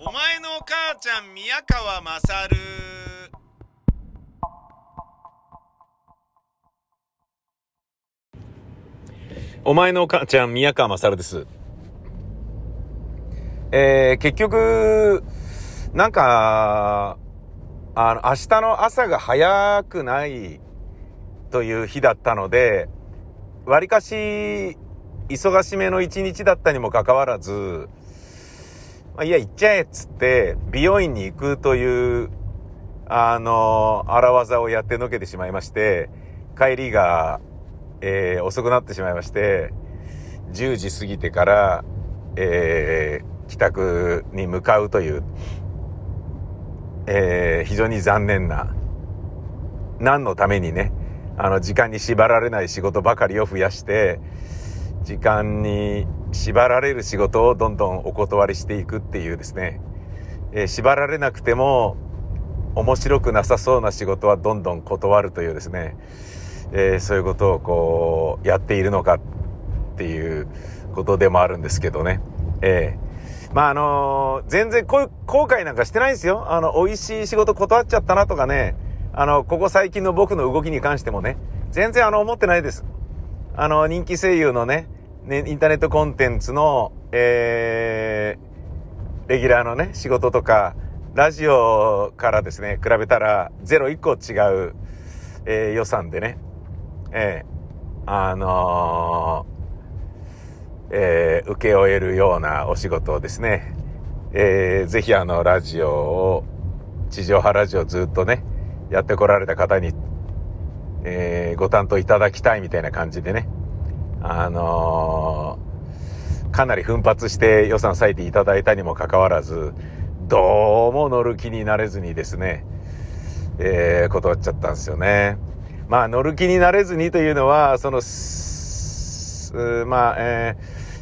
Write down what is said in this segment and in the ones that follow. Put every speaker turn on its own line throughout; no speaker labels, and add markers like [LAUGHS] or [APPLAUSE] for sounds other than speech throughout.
お前のお母ちゃん宮川まさる
お前のお母ちゃん宮川まさるです。えー、結局、なんか、あの、明日の朝が早くないという日だったので、わりかし、忙しめの一日だったにもかかわらず、まあ、いや、行っちゃえっつって、美容院に行くという、あの、荒技をやってのけてしまいまして、帰りが、えー遅くなってしまいまして、10時過ぎてから、えー帰宅に向かうという、えー非常に残念な、何のためにね、あの、時間に縛られない仕事ばかりを増やして、時間に縛られる仕事をどんどんお断りしていくっていうですね、えー縛られなくても面白くなさそうな仕事はどんどん断るというですね、えーそういうことをこうやっているのかっていうことでもあるんですけどね。ええまああの全然こう後悔なんかしてないんですよ。あの、美味しい仕事断っちゃったなとかね、あの、ここ最近の僕の動きに関してもね、全然あの思ってないです。あの、人気声優のね、ね、インターネットコンテンツの、えー、レギュラーのね、仕事とか、ラジオからですね、比べたら、ゼロ1個違う、えー予算でね、えーあのーえー受け負えるようなお仕事をですね、えーぜひあの、ラジオを、地上波ラジオずっとね、やってこられた方に、えーご担当いただきたいみたいな感じでね、あのーかなり奮発して予算割いていただいたにもかかわらず、どうも乗る気になれずにですね、えー断っちゃったんですよね。まあ乗る気になれずにというのは、その、まあ、え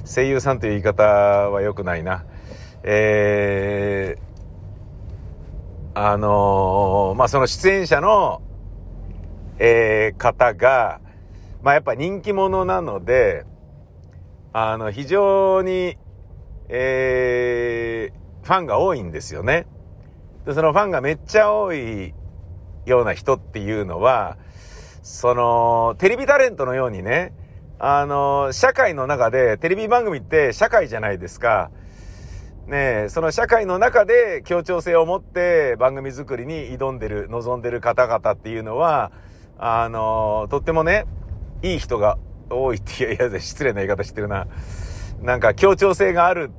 ー声優さんという言い方は良くないな。えーあのーまあその出演者の、えー方が、まあやっぱ人気者なので、あの、非常に、えーファンが多いんですよね。で、そのファンがめっちゃ多いような人っていうのは、その、テレビタレントのようにね、あの、社会の中で、テレビ番組って社会じゃないですか。ねえ、その社会の中で協調性を持って番組作りに挑んでる、望んでる方々っていうのは、あの、とってもね、いい人が多いっていう、いや、失礼な言い方してるな。なんか協調性がある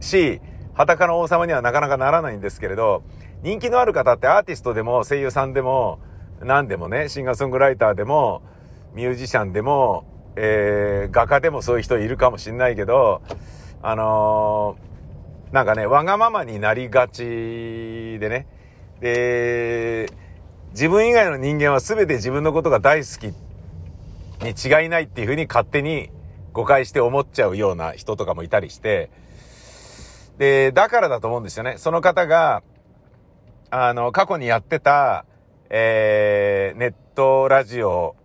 し、裸の王様にはなかなかならないんですけれど、人気のある方ってアーティストでも声優さんでも、何でもね、シンガーソングライターでも、ミュージシャンでも、えー、画家でもそういう人いるかもしんないけど、あのーなんかね、わがままになりがちでね、で、自分以外の人間は全て自分のことが大好きに違いないっていうふうに勝手に誤解して思っちゃうような人とかもいたりして、で、だからだと思うんですよね。その方が、あの、過去にやってた、えー、ネットラジオ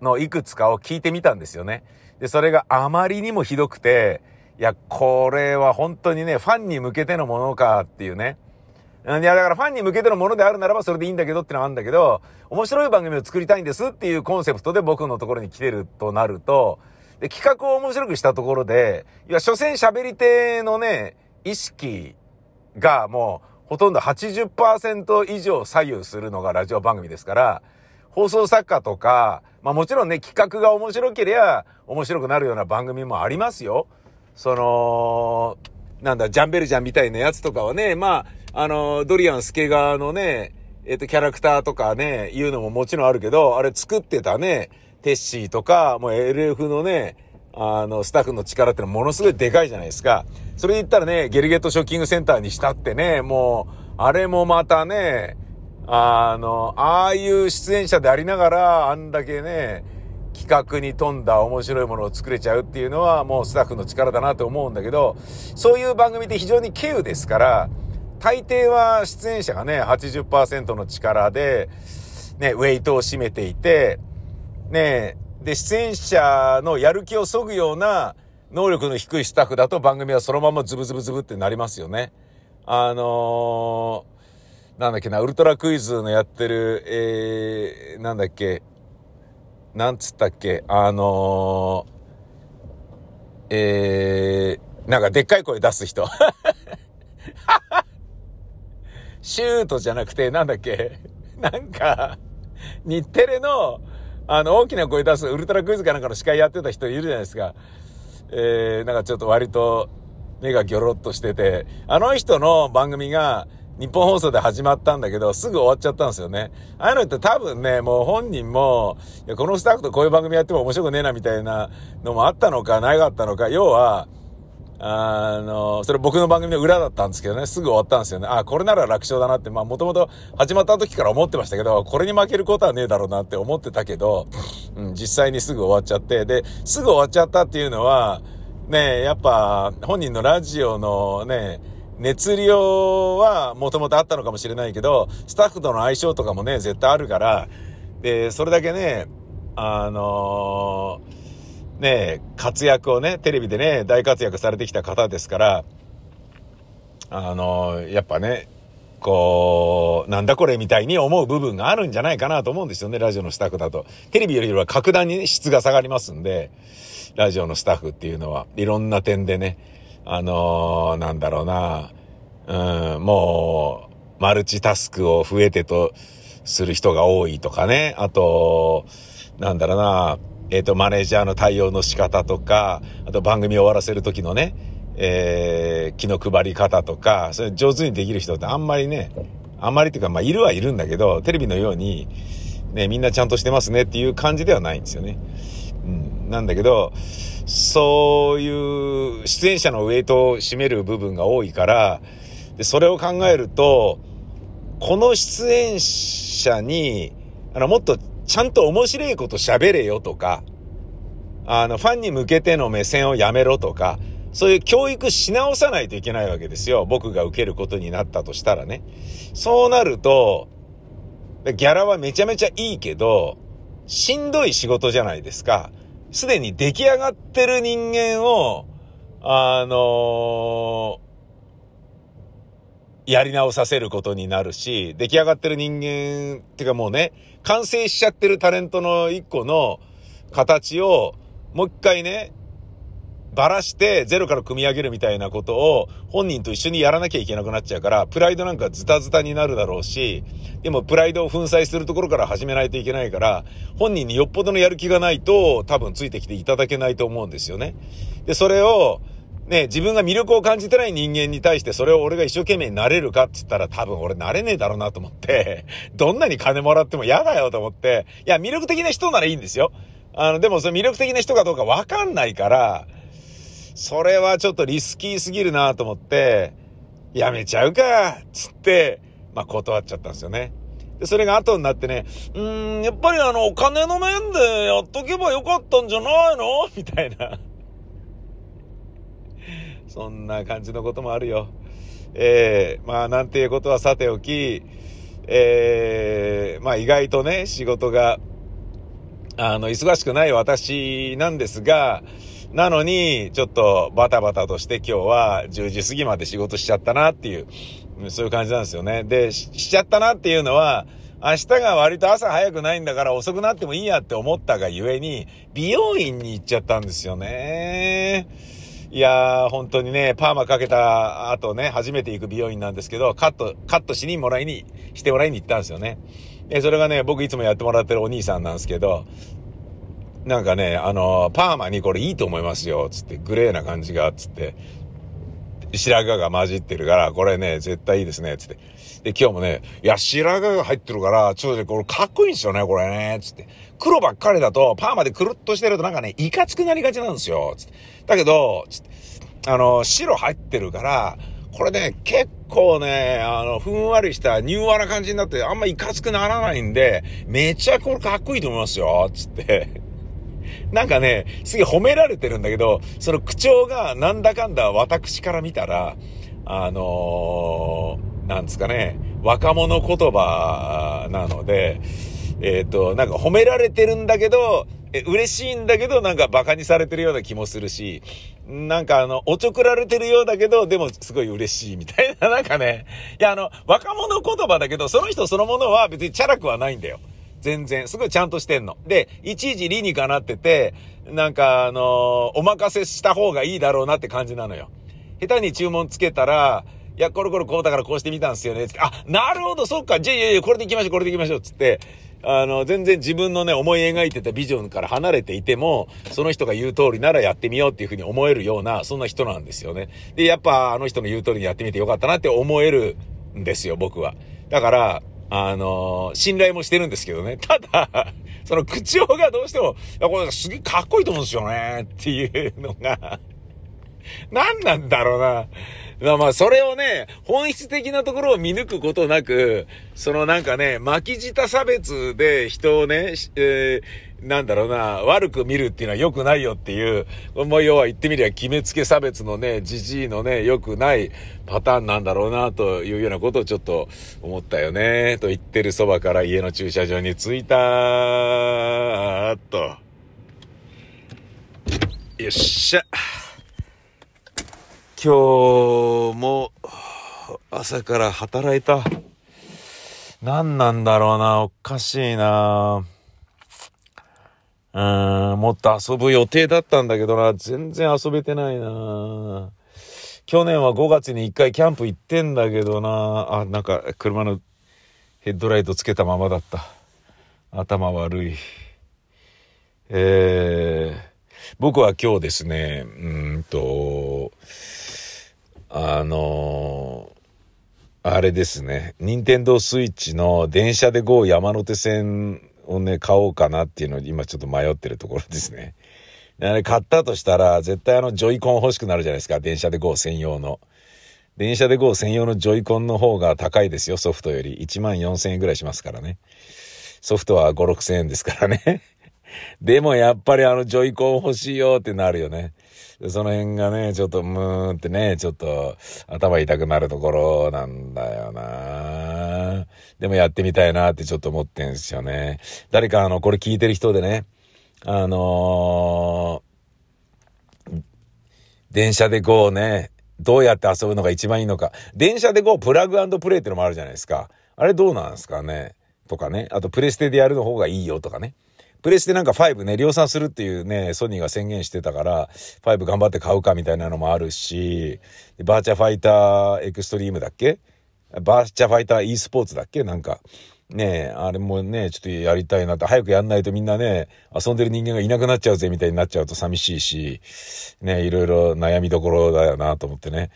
のいくつかを聞いてみたんですよね。で、それがあまりにもひどくて、いや、これは本当にね、ファンに向けてのものかっていうね。いや、だからファンに向けてのものであるならばそれでいいんだけどってのはあるんだけど、面白い番組を作りたいんですっていうコンセプトで僕のところに来てるとなると、で、企画を面白くしたところで、いや、所詮喋り手のね、意識がもうほとんど80%以上左右するのがラジオ番組ですから、放送作家とか、まあもちろんね、企画が面白ければ面白くなるような番組もありますよ。その、なんだ、ジャンベルジャンみたいなやつとかはね、まあ、あの、ドリアンスケガーのね、えっ、と、キャラクターとかね、いうのももちろんあるけど、あれ作ってたね、テッシーとか、もう LF のね、あの、スタッフの力ってのはものすごいでかいじゃないですか。それで言ったらね、ゲルゲットショッキングセンターにしたってね、もう、あれもまたね、あの、ああいう出演者でありながら、あんだけね、企画に富んだ面白いものを作れちゃうっていうのはもうスタッフの力だなと思うんだけど、そういう番組って非常に稀有ですから、大抵は出演者がね、80%の力で、ね、ウェイトを占めていて、ね、で、出演者のやる気を削ぐような能力の低いスタッフだと番組はそのままズブズブズブってなりますよね。あのー、なんだっけな、ウルトラクイズのやってる、えー、なんだっけ、なんつったっけ、あのー、えー、なんかでっかい声出す人。[LAUGHS] シュートじゃなくて、なんだっけ、なんか、日テレの、あの、大きな声出すウルトラクイズかなんかの司会やってた人いるじゃないですか。えー、なんかちょっと割と目がギョロッとしてて、あの人の番組が日本放送で始まったんだけど、すぐ終わっちゃったんですよね。ああいうのって多分ね、もう本人も、いやこのスタッフとこういう番組やっても面白くねえなみたいなのもあったのか、ないかったのか、要は、あの、それ僕の番組の裏だったんですけどね、すぐ終わったんですよね。あ、これなら楽勝だなって、まあもともと始まった時から思ってましたけど、これに負けることはねえだろうなって思ってたけど、うん、実際にすぐ終わっちゃって、で、すぐ終わっちゃったっていうのは、ねやっぱ本人のラジオのね、熱量はもともとあったのかもしれないけど、スタッフとの相性とかもね、絶対あるから、で、それだけね、あのーね、活躍をね、テレビでね、大活躍されてきた方ですから、あの、やっぱね、こう、なんだこれみたいに思う部分があるんじゃないかなと思うんですよね、ラジオのスタッフだと。テレビよりは格段に質が下がりますんで、ラジオのスタッフっていうのは、いろんな点でね、あのー、なんだろうな、うん、もう、マルチタスクを増えてとする人が多いとかね、あと、なんだろうな、えっ、ー、と、マネージャーの対応の仕方とか、あと番組を終わらせる時のね、えー、気の配り方とか、それ上手にできる人ってあんまりね、あんまりっていうか、まあ、いるはいるんだけど、テレビのように、ね、みんなちゃんとしてますねっていう感じではないんですよね。うん。なんだけど、そういう出演者のウェイトを占める部分が多いから、で、それを考えると、この出演者に、あの、もっとちゃんと面白いこと喋れよとか、あの、ファンに向けての目線をやめろとか、そういう教育し直さないといけないわけですよ。僕が受けることになったとしたらね。そうなると、ギャラはめちゃめちゃいいけど、しんどい仕事じゃないですか。すでに出来上がってる人間を、あのーやり直させることになるし、出来上がってる人間、っていうかもうね、完成しちゃってるタレントの一個の形を、もう一回ね、ばらしてゼロから組み上げるみたいなことを本人と一緒にやらなきゃいけなくなっちゃうから、プライドなんかズタズタになるだろうし、でもプライドを粉砕するところから始めないといけないから、本人によっぽどのやる気がないと多分ついてきていただけないと思うんですよね。で、それを、ね、自分が魅力を感じてない人間に対してそれを俺が一生懸命になれるかって言ったら多分俺なれねえだろうなと思って、[LAUGHS] どんなに金もらっても嫌だよと思って、いや、魅力的な人ならいいんですよ。あの、でもその魅力的な人かどうかわかんないから、それはちょっとリスキーすぎるなと思って、やめちゃうかつって、まあ断っちゃったんですよね。で、それが後になってね、うーん、やっぱりあの、お金の面でやっとけばよかったんじゃないの？みたいな。[LAUGHS] そんな感じのこともあるよ。えー、まあなんていうことはさておき、えー、まあ意外とね、仕事が、あの、忙しくない私なんですが、なのに、ちょっとバタバタとして今日は10時過ぎまで仕事しちゃったなっていう、そういう感じなんですよね。で、しちゃったなっていうのは、明日が割と朝早くないんだから遅くなってもいいやって思ったがゆえに、美容院に行っちゃったんですよね。いやー、本当にね、パーマかけた後ね、初めて行く美容院なんですけど、カット、カットしにもらいに、してもらいに行ったんですよね。で、それがね、僕いつもやってもらってるお兄さんなんですけど、なんかね、あの、パーマにこれいいと思いますよ、つって、グレーな感じが、つって、白髪が混じってるから、これね、絶対いいですね、つって。で、今日もね、いや、白髪が入ってるから、ちょっとね、これかっこいいんですよね、これね、つって。黒ばっかりだと、パーマでくるっとしてるとなんかね、いかつくなりがちなんですよ、つって。だけど、つって、あの、白入ってるから、これね、結構ね、あの、ふんわりした柔和な感じになって、あんまいかつくならないんで、めちゃこれかっこいいと思いますよ、つって。なんかね、すげえ褒められてるんだけど、その口調がなんだかんだ私から見たら、あのー、なんですかね、若者言葉なので、えっ、ー、と、なんか褒められてるんだけど、え、嬉しいんだけど、なんか馬鹿にされてるような気もするし、なんかあの、おちょくられてるようだけど、でもすごい嬉しいみたいな、なんかね、いやあの、若者言葉だけど、その人そのものは別にチャラくはないんだよ。全然。すごいちゃんとしてんの。で、いちいち理にかなってて、なんかあのーお任せした方がいいだろうなって感じなのよ。下手に注文つけたら、いや、これこれこうだからこうしてみたんですよね。あ、なるほど、そっか。じゃあ、いやいや、これで行きましょう、これで行きましょう。つって、あの、全然自分のね、思い描いてたビジョンから離れていても、その人が言う通りならやってみようっていうふうに思えるような、そんな人なんですよね。で、やっぱあの人の言う通りにやってみてよかったなって思えるんですよ、僕は。だから、あの信頼もしてるんですけどね。[LAUGHS] ただ、その口調がどうしても、いや、これすげえかっこいいと思うんですよね、っていうのが、[LAUGHS] 何なんだろうな。まあまあ、それをね、本質的なところを見抜くことなく、そのなんかね、巻き舌差別で人をね、えーなんだろうな、悪く見るっていうのは良くないよっていう、もう要は言ってみりゃ決めつけ差別のね、じじいのね、良くないパターンなんだろうな、というようなことをちょっと思ったよね、と言ってるそばから家の駐車場に着いたーと。よっしゃ。今日も朝から働いた。何なんだろうな、おかしいな。うん、もっと遊ぶ予定だったんだけどな、全然遊べてないな。去年は5月に1回キャンプ行ってんだけどな、あ、なんか車のヘッドライトつけたままだった。頭悪い。えー、僕は今日ですね、うんと、あのあれですね、任天堂スイッチの電車で GO 山手線をね、買おうかなっていうのを今ちょっと迷ってるところですね。あれ買ったとしたら、絶対あのジョイコン欲しくなるじゃないですか、電車で GO 専用の。電車で GO 専用のジョイコンの方が高いですよ、ソフトより。1万4000円ぐらいしますからね。ソフトは5、6000円ですからね。[LAUGHS] でもやっぱりあのジョイコン欲しいよってなるよね。でその辺がね、ちょっとムーンってね、ちょっと頭痛くなるところなんだよなでもやってみたいなってちょっと思ってんすよね。誰かあの、これ聞いてる人でね、あのー電車で GO ね、どうやって遊ぶのが一番いいのか。電車で GO プラグプレイってのもあるじゃないですか。あれどうなんですかね？とかね。あとプレステでやるの方がいいよとかね。プレステなんか5ね、量産するっていうね、ソニーが宣言してたから、5頑張って買うかみたいなのもあるし、バーチャファイターエクストリームだっけ？バーチャファイター e スポーツだっけ？なんか。ね、あれもね、ちょっとやりたいなって、早くやんないとみんなね、遊んでる人間がいなくなっちゃうぜみたいになっちゃうと寂しいし、ねいろいろ悩みどころだよなと思ってね。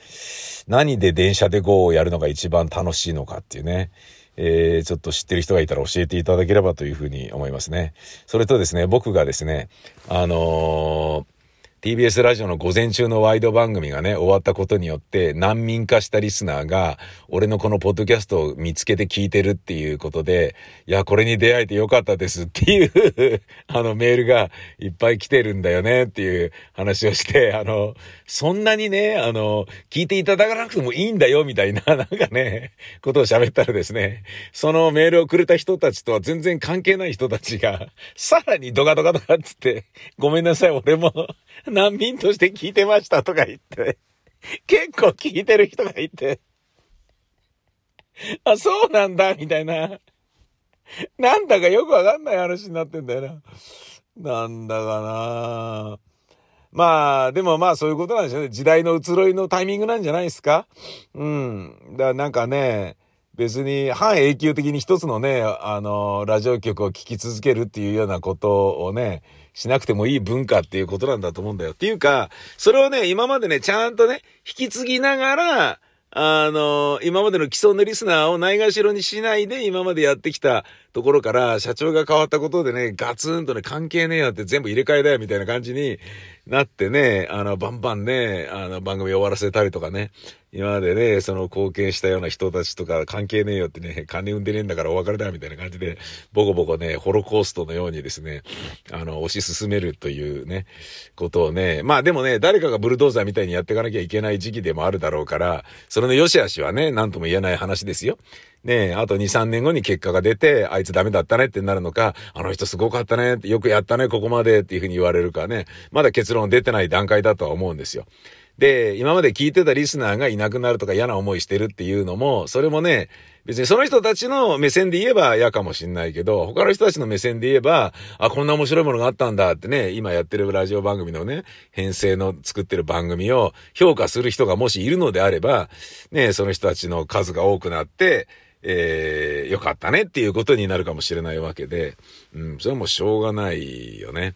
何で電車で GO をやるのが一番楽しいのかっていうね。えー、ちょっと知ってる人がいたら教えていただければというふうに思いますね。それとですね、僕がですね、あのー TBS ラジオの午前中のワイド番組がね、終わったことによって、難民化したリスナーが、俺のこのポッドキャストを見つけて聞いてるっていうことで、いや、これに出会えてよかったですっていう [LAUGHS] あの、メールがいっぱい来てるんだよねっていう話をして、あの、そんなにね、あの、聞いていただかなくてもいいんだよみたいな、[LAUGHS] なんかね、ことを喋ったらですね、そのメールをくれた人たちとは全然関係ない人たちが、さらにドカドカドカっつって、ごめんなさい、俺も難民として聞いてましたとか言って、結構聞いてる人がいて、あ、そうなんだ、みたいな。なんだかよくわかんない話になってんだよな。なんだかな。まあ、でもまあそういうことなんでしょうね。時代の移ろいのタイミングなんじゃないですかうん。だからなんかね、別に半永久的に一つのね、あの、ラジオ局を聴き続けるっていうようなことをね、しなくてもいい文化っていうことなんだと思うんだよ。っていうか、それをね、今までね、ちゃんとね、引き継ぎながら、あの、今までの既存のリスナーをないがしろにしないで今までやってきたところから社長が変わったことでね、ガツンとね、関係ねえよって全部入れ替えだよみたいな感じになってね、あの、バンバンね、あの、番組終わらせたりとかね、今までね、その貢献したような人たちとか関係ねえよってね、金生んでねえんだからお別れだみたいな感じで、ボコボコね、ホロコーストのようにですね、あの、推し進めるというね、ことをね、まあでもね、誰かがブルドーザーみたいにやっていかなきゃいけない時期でもあるだろうから、それの良し悪しはね、なんとも言えない話ですよ。ねえ、あと2、3年後に結果が出て、あいつダメだったねってなるのか、あの人すごかったねって、よくやったね、ここまでっていうふうに言われるかね、まだ結論出てない段階だとは思うんですよ。で、今まで聞いてたリスナーがいなくなるとか嫌な思いしてるっていうのも、それもね、別にその人たちの目線で言えば嫌かもしんないけど、他の人たちの目線で言えば、あ、こんな面白いものがあったんだってね、今やってるラジオ番組のね、編成の作ってる番組を評価する人がもしいるのであれば、ね、その人たちの数が多くなって、えー、よかったねっていうことになるかもしれないわけで、うん、それもしょうがないよね。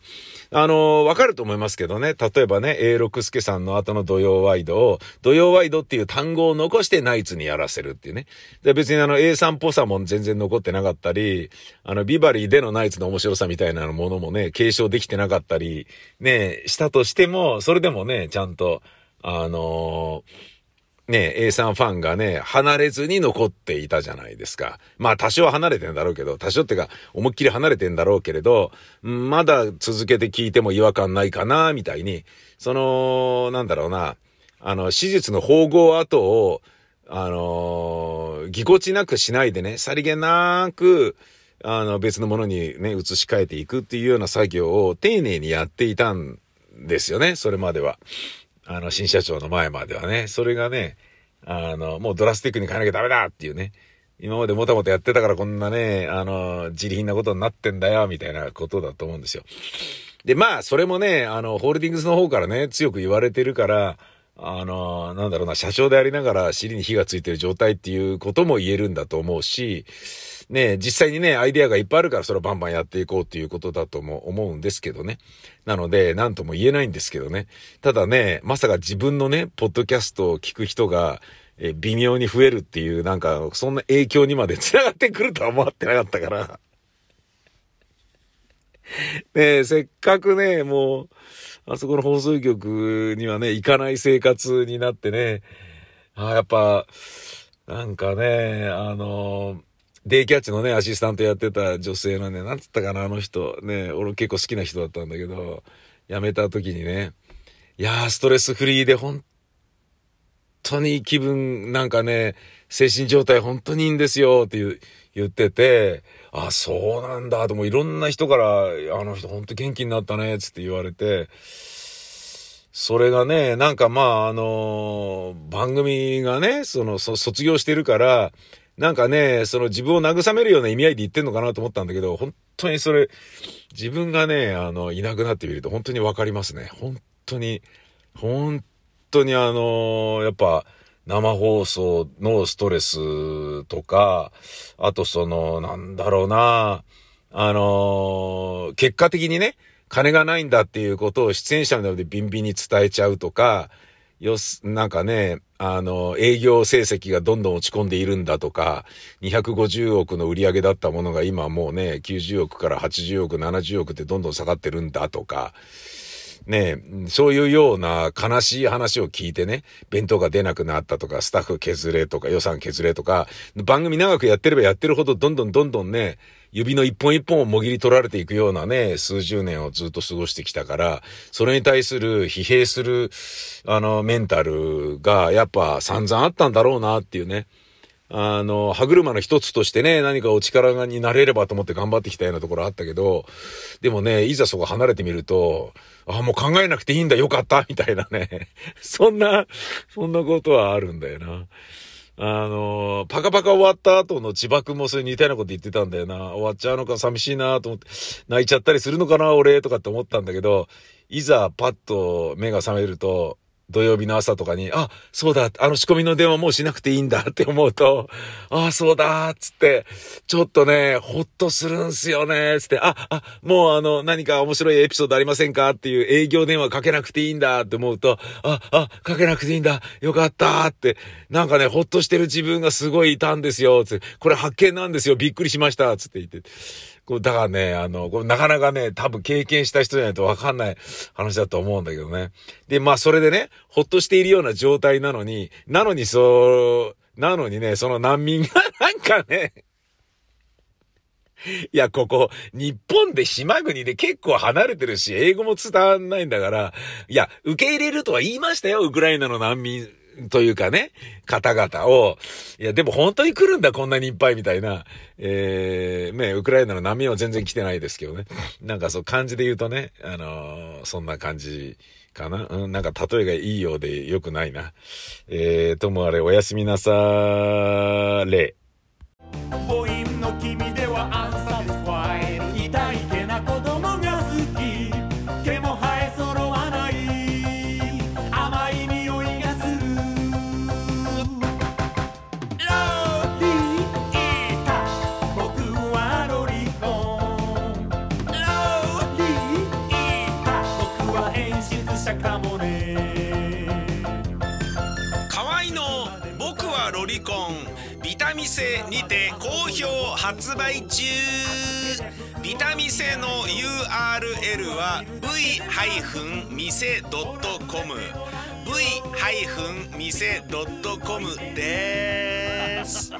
あのわかると思いますけどね、例えばね、A 六助さんの後の土曜ワイドを、土曜ワイドっていう単語を残してナイツにやらせるっていうね。で、別にあの A さんっぽさも全然残ってなかったり、あの、ビバリーでのナイツの面白さみたいなものもね、継承できてなかったり、ね、したとしても、それでもね、ちゃんと、あのーね、A さんファンがね、離れずに残っていたじゃないですか。まあ多少離れてんだろうけど、多少ってか、思いっきり離れてんだろうけれど、まだ続けて聞いても違和感ないかな、みたいに、その、なんだろうな、あの、手術の縫合後を、あのぎこちなくしないでね、さりげなく、あの、別のものにね、移し替えていくっていうような作業を丁寧にやっていたんですよね、それまでは。あの、新社長の前まではね、それがね、あの、もうドラスティックに変えなきゃダメだっていうね、今までもたもたやってたからこんなね、あの、自利品なことになってんだよ、みたいなことだと思うんですよ。で、まあ、それもね、あの、ホールディングスの方からね、強く言われてるから、あの、なんだろうな、社長でありながら尻に火がついてる状態っていうことも言えるんだと思うし、ね、実際にね、アイデアがいっぱいあるからそれをバンバンやっていこうっていうことだとも思うんですけどね。なので、なんとも言えないんですけどね。ただね、まさか自分のね、ポッドキャストを聞く人が、え、微妙に増えるっていう、なんか、そんな影響にまで [LAUGHS] 繋がってくるとは思ってなかったから。ねせっかくね、もう、あそこの放送局にはね、行かない生活になってね、あやっぱ、なんかね、あのデイキャッチのね、アシスタントやってた女性のね、なんつったかな、あの人。ね、俺結構好きな人だったんだけど、辞めた時にね、いやー、ストレスフリーで本当に気分、なんかね、精神状態本当にいいんですよって言言ってて、あ、そうなんだともいろんな人から、あの人本当元気になったね、つって言われて、それがね、なんかまあ、あの番組がね、その、卒業してるから、なんかね、その自分を慰めるような意味合いで言ってんのかなと思ったんだけど、本当にそれ、自分がね、あの、いなくなってみると本当にわかりますね。本当に、本当にあの、やっぱ、生放送のストレスとか、あとその、なんだろうな、あの、結果的にね、金がないんだっていうことを出演者のでビンビンに伝えちゃうとか、よす、なんかね、あの、営業成績がどんどん落ち込んでいるんだとか、250億の売り上げだったものが今もうね、90億から80億、70億ってどんどん下がってるんだとか、ねそういうような悲しい話を聞いてね、弁当が出なくなったとか、スタッフ削れとか、予算削れとか、番組長くやってればやってるほどどんどんどんどんね、指の一本一本をもぎり取られていくようなね、数十年をずっと過ごしてきたから、それに対する疲弊する、あの、メンタルがやっぱ散々あったんだろうなっていうね。あの、歯車の一つとしてね、何かお力になれればと思って頑張ってきたようなところあったけど、でもね、いざそこ離れてみると、あ、もう考えなくていいんだ、よかった、みたいなね。[LAUGHS] そんな、そんなことはあるんだよな。あの、パカパカ終わった後の千葉くんもそれ似たようなこと言ってたんだよな。終わっちゃうのか寂しいなと思って、泣いちゃったりするのかな、俺、とかって思ったんだけど、いざパッと目が覚めると、土曜日の朝とかに、あ、そうだ、あの仕込みの電話もうしなくていいんだって思うと、あ、そうだ、つって、ちょっとね、ほっとするんすよね、つって、あ、あ、もうあの、何か面白いエピソードありませんか？っていう営業電話かけなくていいんだって思うと、あ、あ、かけなくていいんだ、よかったって、なんかね、ほっとしてる自分がすごいいたんですよ、つって、これ発見なんですよ、びっくりしました、つって言って。こ、だからね、あの、これなかなかね、多分経験した人じゃないとわかんない話だと思うんだけどね。で、まあそれでね、ほっとしているような状態なのに、なのにそう、なのにね、その難民がなんかね、いや、ここ、日本で島国で結構離れてるし、英語も伝わんないんだから、いや、受け入れるとは言いましたよ、ウクライナの難民
というかね、方々を、いや、でも本当に来るんだ、こんなにいっぱいみたいな、えー、ね、ウクライナの波は全然来てないですけどね。なんかそう、漢字で言うとね、あのー、そんな感じかな。うん、なんか例えがいいようで良くないな。えー、ともあれ、おやすみなさーれ。かもね。
河合の僕はロリコン。ビタミセにて好評発売中。ビタミセの URL は v-mise.com v-mise.com です